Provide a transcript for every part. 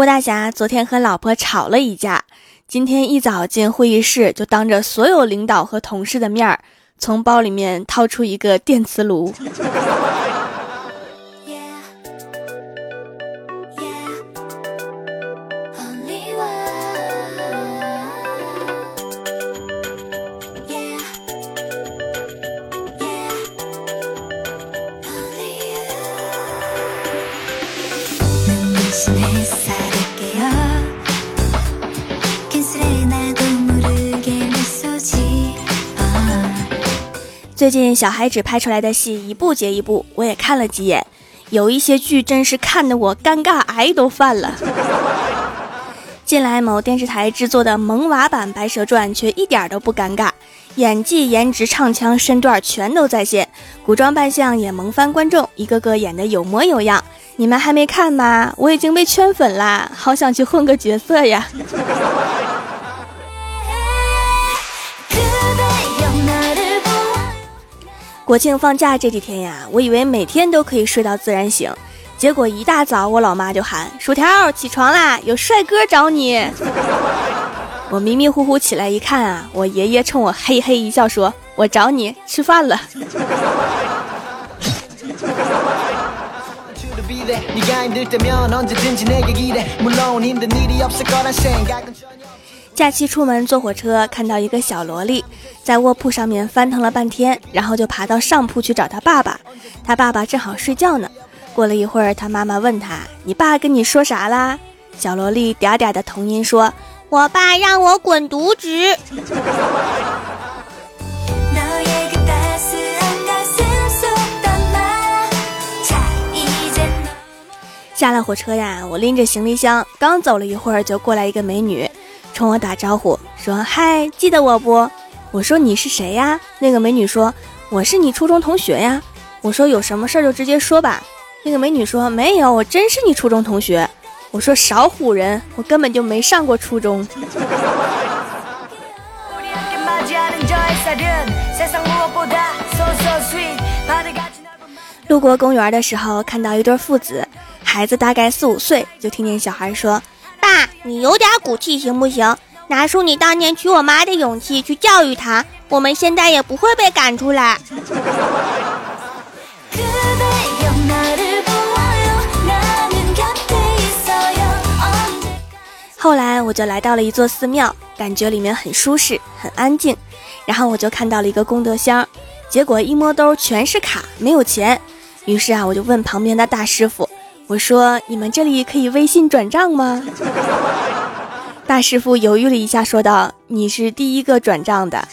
郭大侠昨天和老婆吵了一架，今天一早进会议室，就当着所有领导和同事的面儿，从包里面掏出一个电磁炉。最近小孩子拍出来的戏一部接一部，我也看了几眼，有一些剧真是看得我尴尬癌都犯了。近来某电视台制作的萌娃版《白蛇传》却一点都不尴尬，演技、颜值、唱腔、身段全都在线，古装扮相也萌翻观众，一个个演得有模有样。你们还没看吗？我已经被圈粉啦，好想去混个角色呀！国庆放假这几天呀，我以为每天都可以睡到自然醒，结果一大早我老妈就喊：“薯条，起床啦，有帅哥找你。”我迷迷糊糊起来一看啊，我爷爷冲我嘿嘿一笑，说：“我找你吃饭了。”假期出门坐火车，看到一个小萝莉在卧铺上面翻腾了半天，然后就爬到上铺去找他爸爸。他爸爸正好睡觉呢。过了一会儿，他妈妈问他：“你爸跟你说啥啦？”小萝莉嗲嗲的童音说：“我爸让我滚犊子。”下了火车呀，我拎着行李箱，刚走了一会儿，就过来一个美女。冲我打招呼说：“嗨，记得我不？”我说：“你是谁呀？”那个美女说：“我是你初中同学呀。”我说：“有什么事儿就直接说吧。”那个美女说：“没有，我真是你初中同学。”我说：“少唬人，我根本就没上过初中。”路过公园的时候，看到一对父子，孩子大概四五岁，就听见小孩说。爸，你有点骨气行不行？拿出你当年娶我妈的勇气去教育她，我们现在也不会被赶出来。后来我就来到了一座寺庙，感觉里面很舒适，很安静。然后我就看到了一个功德箱，结果一摸兜全是卡，没有钱。于是啊，我就问旁边的大师傅。我说：“你们这里可以微信转账吗？” 大师傅犹豫了一下，说道：“你是第一个转账的。”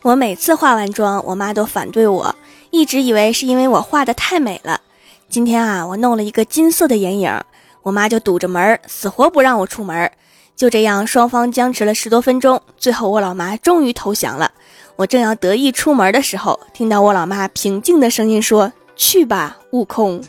我每次化完妆，我妈都反对我，一直以为是因为我画的太美了。今天啊，我弄了一个金色的眼影，我妈就堵着门，死活不让我出门。就这样，双方僵持了十多分钟，最后我老妈终于投降了。我正要得意出门的时候，听到我老妈平静的声音说：“去吧，悟空。”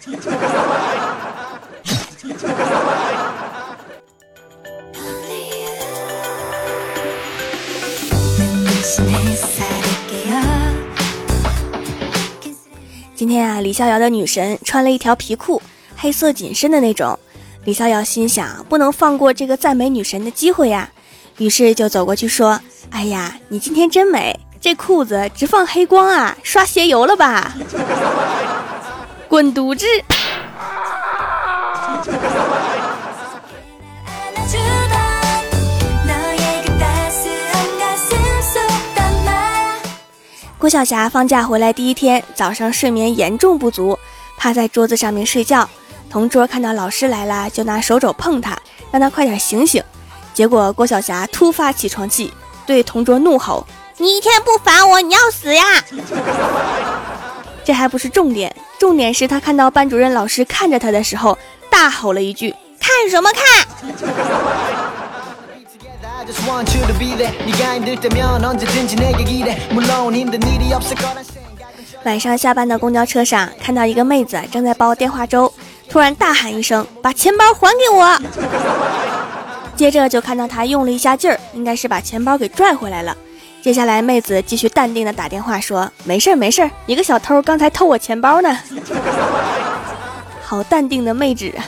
今天啊，李逍遥的女神穿了一条皮裤，黑色紧身的那种。李逍遥心想，不能放过这个赞美女神的机会呀，于是就走过去说：“哎呀，你今天真美，这裤子直放黑光啊，刷鞋油了吧？” 滚犊子！郭晓霞放假回来第一天，早上睡眠严重不足，趴在桌子上面睡觉。同桌看到老师来了，就拿手肘碰他，让他快点醒醒。结果郭晓霞突发起床气，对同桌怒吼：“你一天不烦我，你要死呀！” 这还不是重点，重点是他看到班主任老师看着他的时候，大吼了一句：“看什么看！” 晚上下班的公交车上，看到一个妹子正在煲电话粥。突然大喊一声：“把钱包还给我！”接着就看到他用了一下劲儿，应该是把钱包给拽回来了。接下来妹子继续淡定的打电话说：“没事儿没事儿，一个小偷刚才偷我钱包呢。”好淡定的妹纸啊！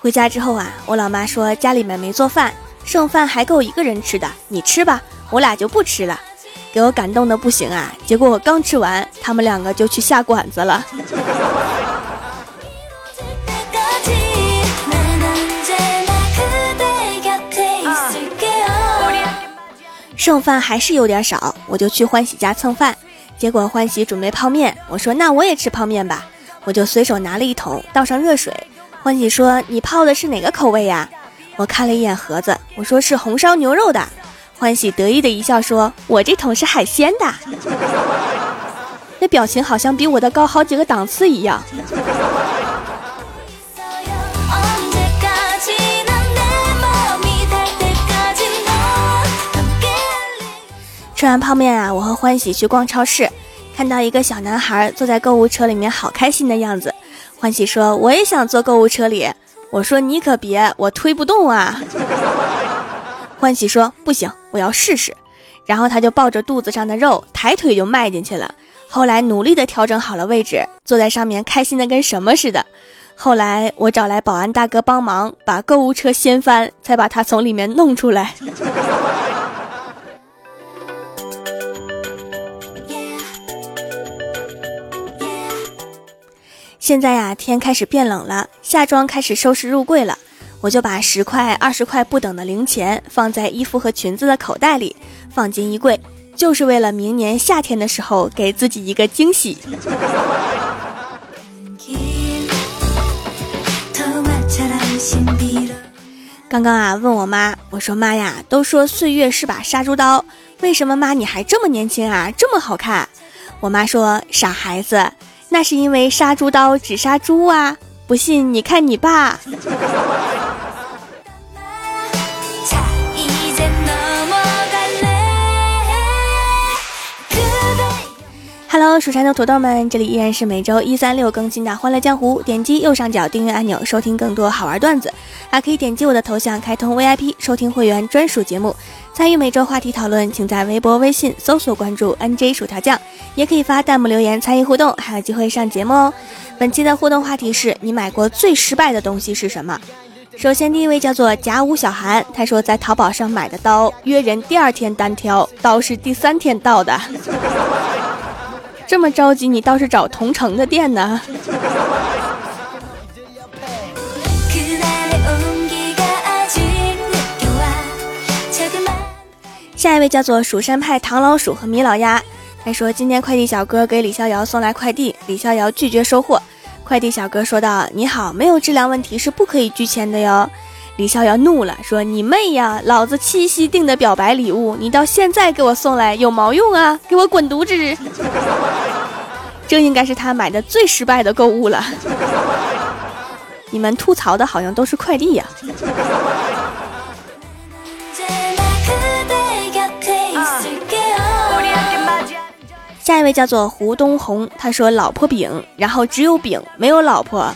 回家之后啊，我老妈说家里面没做饭，剩饭还够一个人吃的，你吃吧，我俩就不吃了，给我感动的不行啊！结果我刚吃完，他们两个就去下馆子了。剩饭还是有点少，我就去欢喜家蹭饭，结果欢喜准备泡面，我说那我也吃泡面吧，我就随手拿了一桶，倒上热水。欢喜说：“你泡的是哪个口味呀？”我看了一眼盒子，我说是红烧牛肉的。欢喜得意的一笑说：“我这桶是海鲜的。”那表情好像比我的高好几个档次一样。吃完泡面啊，我和欢喜去逛超市，看到一个小男孩坐在购物车里面，好开心的样子。欢喜说：“我也想坐购物车里。”我说：“你可别，我推不动啊。”欢喜说：“不行，我要试试。”然后他就抱着肚子上的肉，抬腿就迈进去了。后来努力的调整好了位置，坐在上面，开心的跟什么似的。后来我找来保安大哥帮忙，把购物车掀翻，才把他从里面弄出来。现在呀，天开始变冷了，夏装开始收拾入柜了。我就把十块、二十块不等的零钱放在衣服和裙子的口袋里，放进衣柜，就是为了明年夏天的时候给自己一个惊喜。刚刚啊，问我妈，我说妈呀，都说岁月是把杀猪刀，为什么妈你还这么年轻啊，这么好看？我妈说，傻孩子。那是因为杀猪刀只杀猪啊！不信你看你爸。Hello，蜀山的土豆们，这里依然是每周一、三、六更新的《欢乐江湖》。点击右上角订阅按钮，收听更多好玩段子。还可以点击我的头像开通 VIP，收听会员专属节目，参与每周话题讨论。请在微博、微信搜索关注 NJ 薯条酱，也可以发弹幕留言参与互动，还有机会上节目哦。本期的互动话题是你买过最失败的东西是什么？首先第一位叫做甲午小韩，他说在淘宝上买的刀，约人第二天单挑，刀是第三天到的。这么着急，你倒是找同城的店呢。下一位叫做蜀山派唐老鼠和米老鸭，他说今天快递小哥给李逍遥送来快递，李逍遥拒绝收货。快递小哥说道：“你好，没有质量问题是不可以拒签的哟。”李逍遥怒了，说：“你妹呀！老子七夕订的表白礼物，你到现在给我送来有毛用啊？给我滚犊子！” 这应该是他买的最失败的购物了。你们吐槽的好像都是快递呀。下一位叫做胡东红，他说：“老婆饼，然后只有饼，没有老婆。”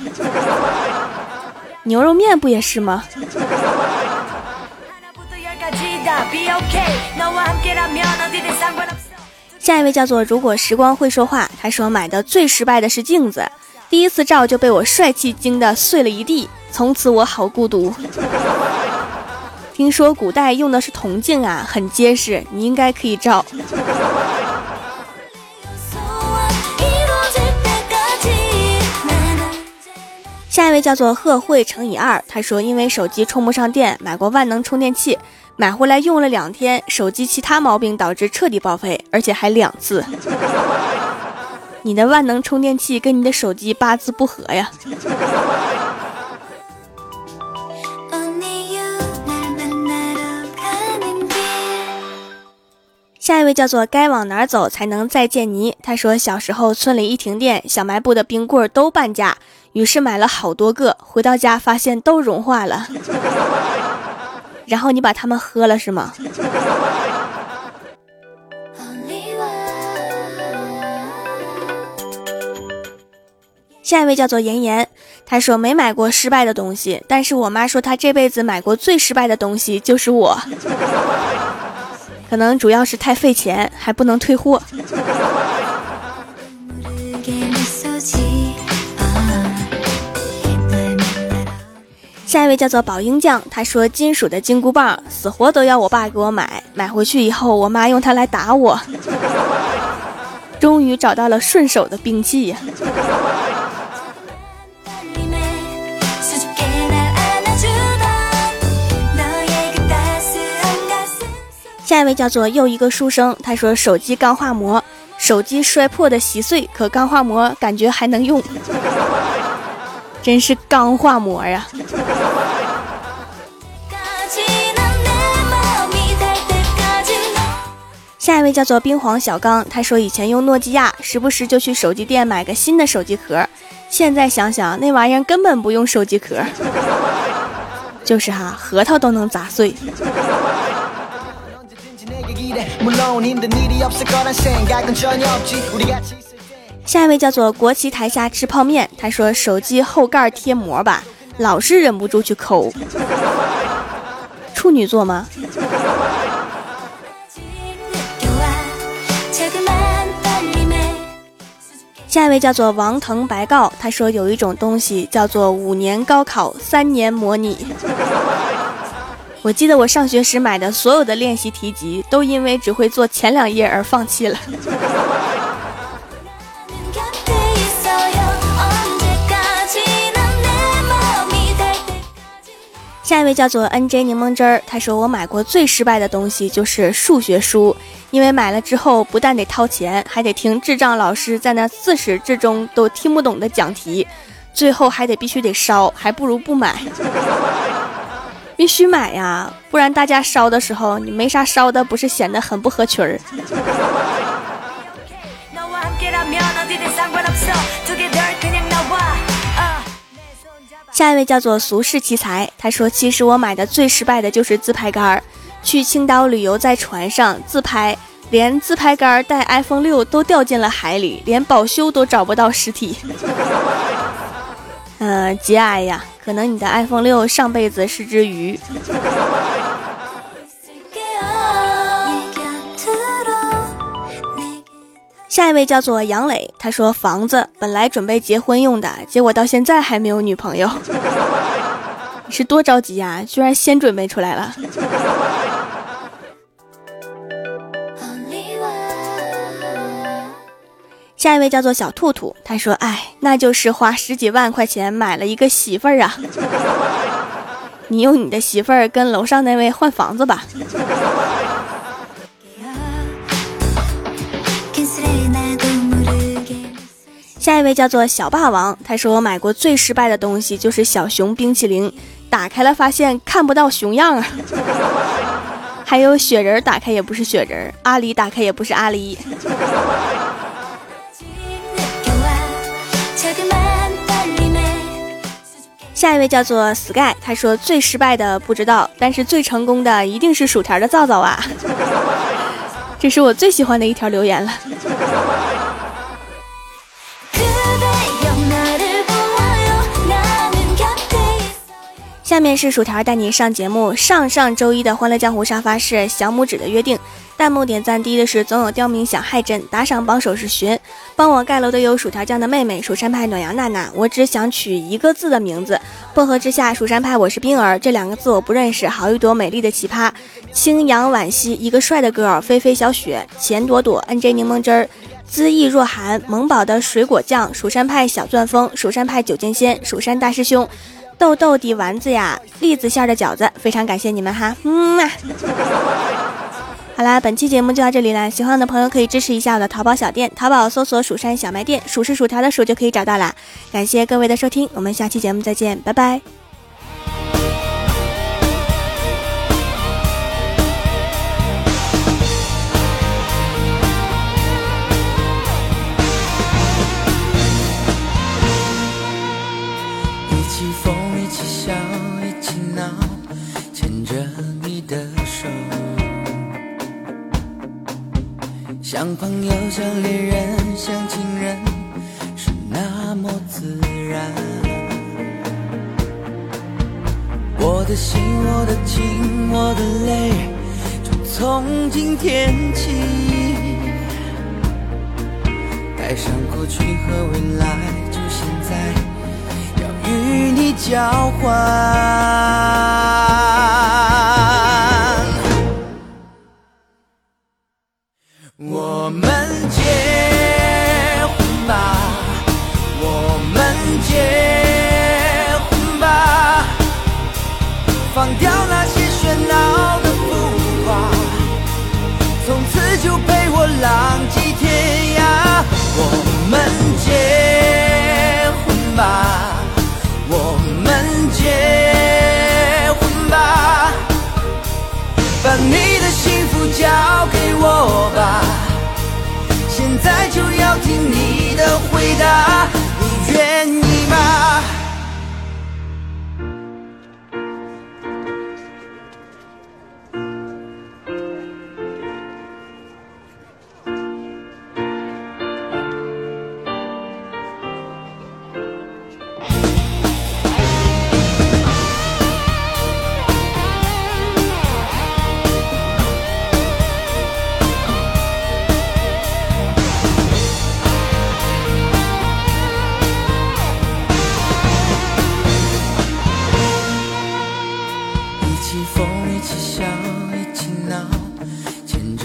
牛肉面不也是吗？下一位叫做如果时光会说话，他说买的最失败的是镜子，第一次照就被我帅气惊的碎了一地，从此我好孤独。听说古代用的是铜镜啊，很结实，你应该可以照。下一位叫做贺慧乘以二，他说因为手机充不上电，买过万能充电器，买回来用了两天，手机其他毛病导致彻底报废，而且还两次。你的万能充电器跟你的手机八字不合呀。下一位叫做该往哪走才能再见你，他说小时候村里一停电，小卖部的冰棍都半价。于是买了好多个，回到家发现都融化了。然后你把它们喝了是吗？下一位叫做妍妍，他说没买过失败的东西，但是我妈说她这辈子买过最失败的东西就是我，可能主要是太费钱，还不能退货。下一位叫做宝英酱，他说金属的金箍棒死活都要我爸给我买，买回去以后我妈用它来打我，终于找到了顺手的兵器呀。下一位叫做又一个书生，他说手机钢化膜，手机摔破的稀碎，可钢化膜感觉还能用，真是钢化膜呀。下一位叫做冰黄小刚，他说以前用诺基亚，时不时就去手机店买个新的手机壳，现在想想那玩意儿根本不用手机壳，就是哈，核桃都能砸碎。下一位叫做国旗台下吃泡面，他说手机后盖贴膜吧，老是忍不住去抠，处女座吗？下一位叫做王腾白告，他说有一种东西叫做五年高考三年模拟。我记得我上学时买的所有的练习题集，都因为只会做前两页而放弃了。下一位叫做 N J 柠檬汁儿，他说我买过最失败的东西就是数学书，因为买了之后不但得掏钱，还得听智障老师在那自始至终都听不懂的讲题，最后还得必须得烧，还不如不买。必须买呀，不然大家烧的时候你没啥烧的，不是显得很不合群儿。下一位叫做俗世奇才，他说：“其实我买的最失败的就是自拍杆儿。去青岛旅游，在船上自拍，连自拍杆儿带 iPhone 六都掉进了海里，连保修都找不到实体。嗯，节哀呀，可能你的 iPhone 六上辈子是只鱼。”下一位叫做杨磊，他说房子本来准备结婚用的，结果到现在还没有女朋友，你是多着急呀？居然先准备出来了。下一位叫做小兔兔，他说：“哎，那就是花十几万块钱买了一个媳妇儿啊，你用你的媳妇儿跟楼上那位换房子吧。”下一位叫做小霸王，他说我买过最失败的东西就是小熊冰淇淋，打开了发现看不到熊样啊，还有雪人打开也不是雪人，阿狸打开也不是阿狸。下一位叫做 Sky，他说最失败的不知道，但是最成功的一定是薯条的皂皂啊，这是我最喜欢的一条留言了。下面是薯条带你上节目。上上周一的欢乐江湖沙发是小拇指的约定，弹幕点赞低的是总有刁民想害朕，打赏榜首是寻，帮我盖楼的有薯条酱的妹妹，蜀山派暖阳娜娜。我只想取一个字的名字，薄荷之下，蜀山派我是冰儿，这两个字我不认识。好一朵美丽的奇葩，青阳惋惜，一个帅的哥，菲菲小雪，钱朵朵，N J 柠檬汁儿，恣意若寒，萌宝的水果酱，蜀山派小钻风，蜀山派九剑仙，蜀山大师兄。豆豆的丸子呀，栗子馅的饺子，非常感谢你们哈，嗯啊。好啦，本期节目就到这里了，喜欢我的朋友可以支持一下我的淘宝小店，淘宝搜索“蜀山小卖店”，数是薯条的数就可以找到啦。感谢各位的收听，我们下期节目再见，拜拜。像朋友，像恋人，像情人，是那。么自然。我的心，我的情，我的泪，就从今天起，带上过去和未来，就现在，要与你交换。回答，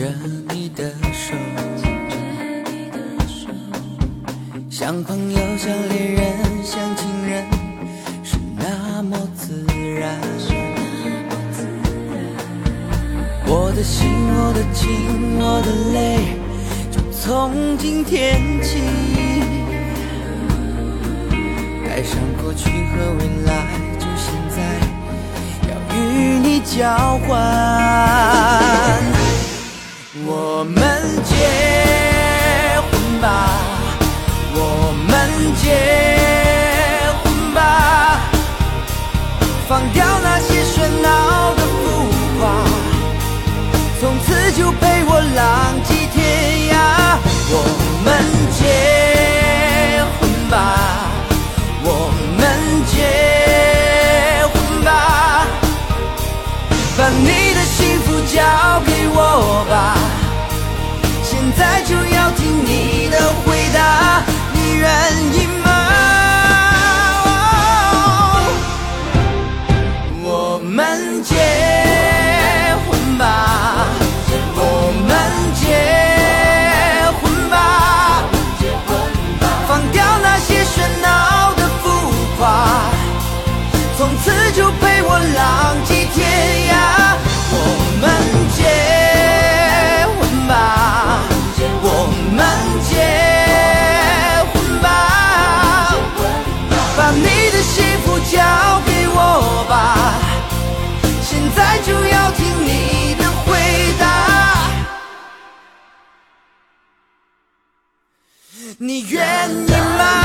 着你的手，像朋友，像恋人，像情人，是那么自然。我的心，我的情，我的泪，就从今天起，带上过去和未来，就现在。要与你交换，我们结婚吧，我们结婚吧，放掉那些喧闹的浮华，从此就陪我浪迹天涯。我们结们结你愿意吗？